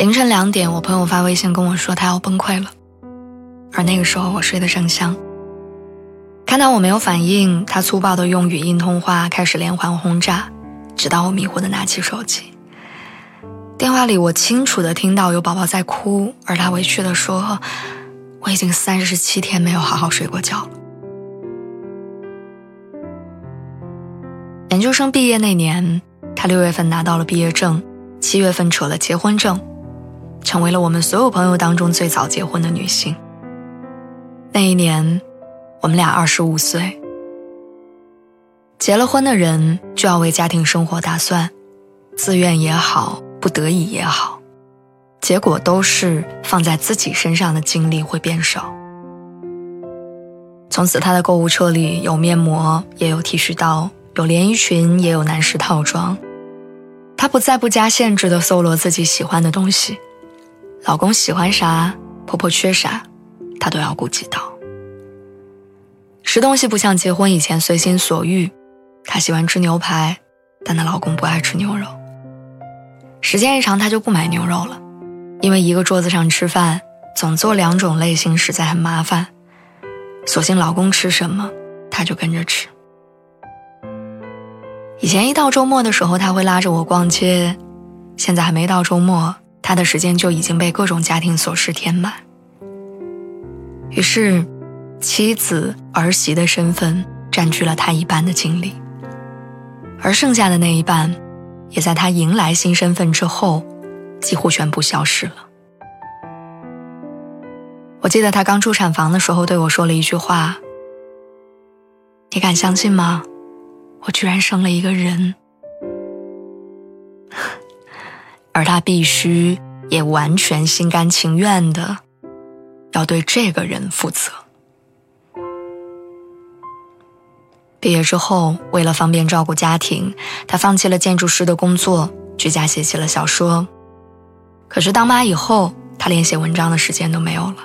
凌晨两点，我朋友发微信跟我说他要崩溃了，而那个时候我睡得正香。看到我没有反应，他粗暴的用语音通话开始连环轰炸，直到我迷糊的拿起手机。电话里我清楚的听到有宝宝在哭，而他委屈的说：“我已经三十七天没有好好睡过觉了。”研究生毕业那年，他六月份拿到了毕业证，七月份扯了结婚证。成为了我们所有朋友当中最早结婚的女性。那一年，我们俩二十五岁。结了婚的人就要为家庭生活打算，自愿也好，不得已也好，结果都是放在自己身上的精力会变少。从此，他的购物车里有面膜，也有剃须刀，有连衣裙，也有男士套装。他不再不加限制的搜罗自己喜欢的东西。老公喜欢啥，婆婆缺啥，她都要顾及到。吃东西不像结婚以前随心所欲，她喜欢吃牛排，但她老公不爱吃牛肉。时间一长，她就不买牛肉了，因为一个桌子上吃饭总做两种类型实在很麻烦，索性老公吃什么，她就跟着吃。以前一到周末的时候，他会拉着我逛街，现在还没到周末。他的时间就已经被各种家庭琐事填满，于是，妻子儿媳的身份占据了他一半的精力，而剩下的那一半，也在他迎来新身份之后，几乎全部消失了。我记得他刚出产房的时候对我说了一句话：“你敢相信吗？我居然生了一个人。”而他必须也完全心甘情愿的要对这个人负责。毕业之后，为了方便照顾家庭，他放弃了建筑师的工作，居家写起了小说。可是当妈以后，他连写文章的时间都没有了。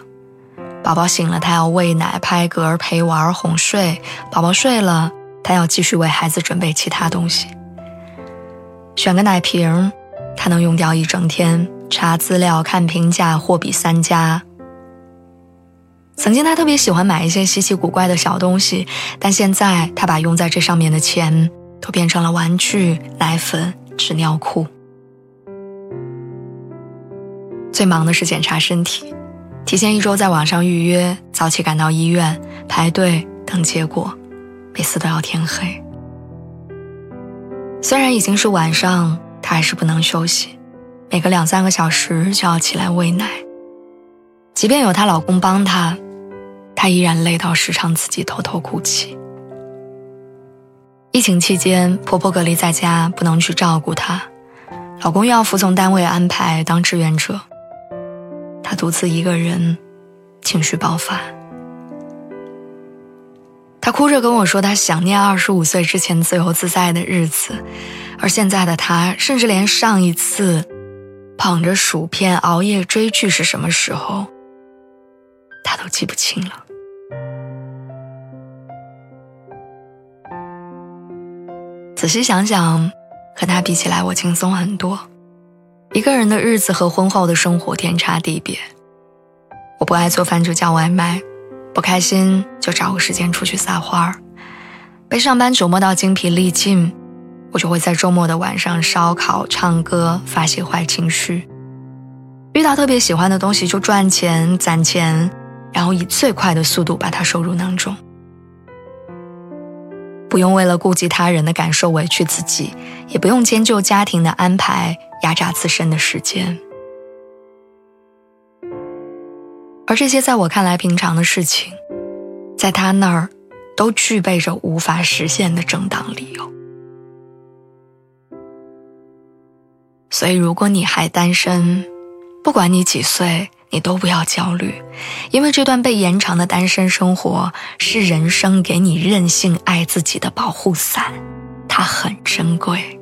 宝宝醒了，他要喂奶、拍嗝、陪玩、哄睡；宝宝睡了，他要继续为孩子准备其他东西，选个奶瓶。他能用掉一整天，查资料、看评价、货比三家。曾经他特别喜欢买一些稀奇古怪的小东西，但现在他把用在这上面的钱都变成了玩具、奶粉、纸尿裤。最忙的是检查身体，提前一周在网上预约，早起赶到医院排队等结果，每次都要天黑。虽然已经是晚上。她还是不能休息，每隔两三个小时就要起来喂奶。即便有她老公帮她，她依然累到时常自己偷偷哭泣。疫情期间，婆婆隔离在家，不能去照顾她，老公又要服从单位安排当志愿者，她独自一个人，情绪爆发。她哭着跟我说，她想念二十五岁之前自由自在的日子。而现在的他，甚至连上一次捧着薯片熬夜追剧是什么时候，他都记不清了。仔细想想，和他比起来，我轻松很多。一个人的日子和婚后的生活天差地别。我不爱做饭就叫外卖，不开心就找个时间出去撒欢儿，被上班折磨到精疲力尽。我就会在周末的晚上烧烤、唱歌，发泄坏情绪。遇到特别喜欢的东西就赚钱、攒钱，然后以最快的速度把它收入囊中。不用为了顾及他人的感受委屈自己，也不用迁就家庭的安排压榨自身的时间。而这些在我看来平常的事情，在他那儿，都具备着无法实现的正当理由。所以，如果你还单身，不管你几岁，你都不要焦虑，因为这段被延长的单身生活是人生给你任性爱自己的保护伞，它很珍贵。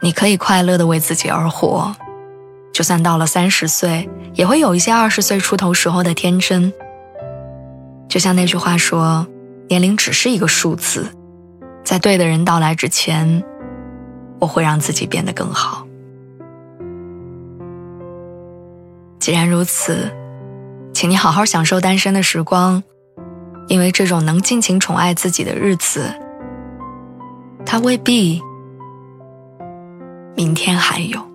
你可以快乐的为自己而活，就算到了三十岁，也会有一些二十岁出头时候的天真。就像那句话说，年龄只是一个数字。在对的人到来之前，我会让自己变得更好。既然如此，请你好好享受单身的时光，因为这种能尽情宠爱自己的日子，它未必明天还有。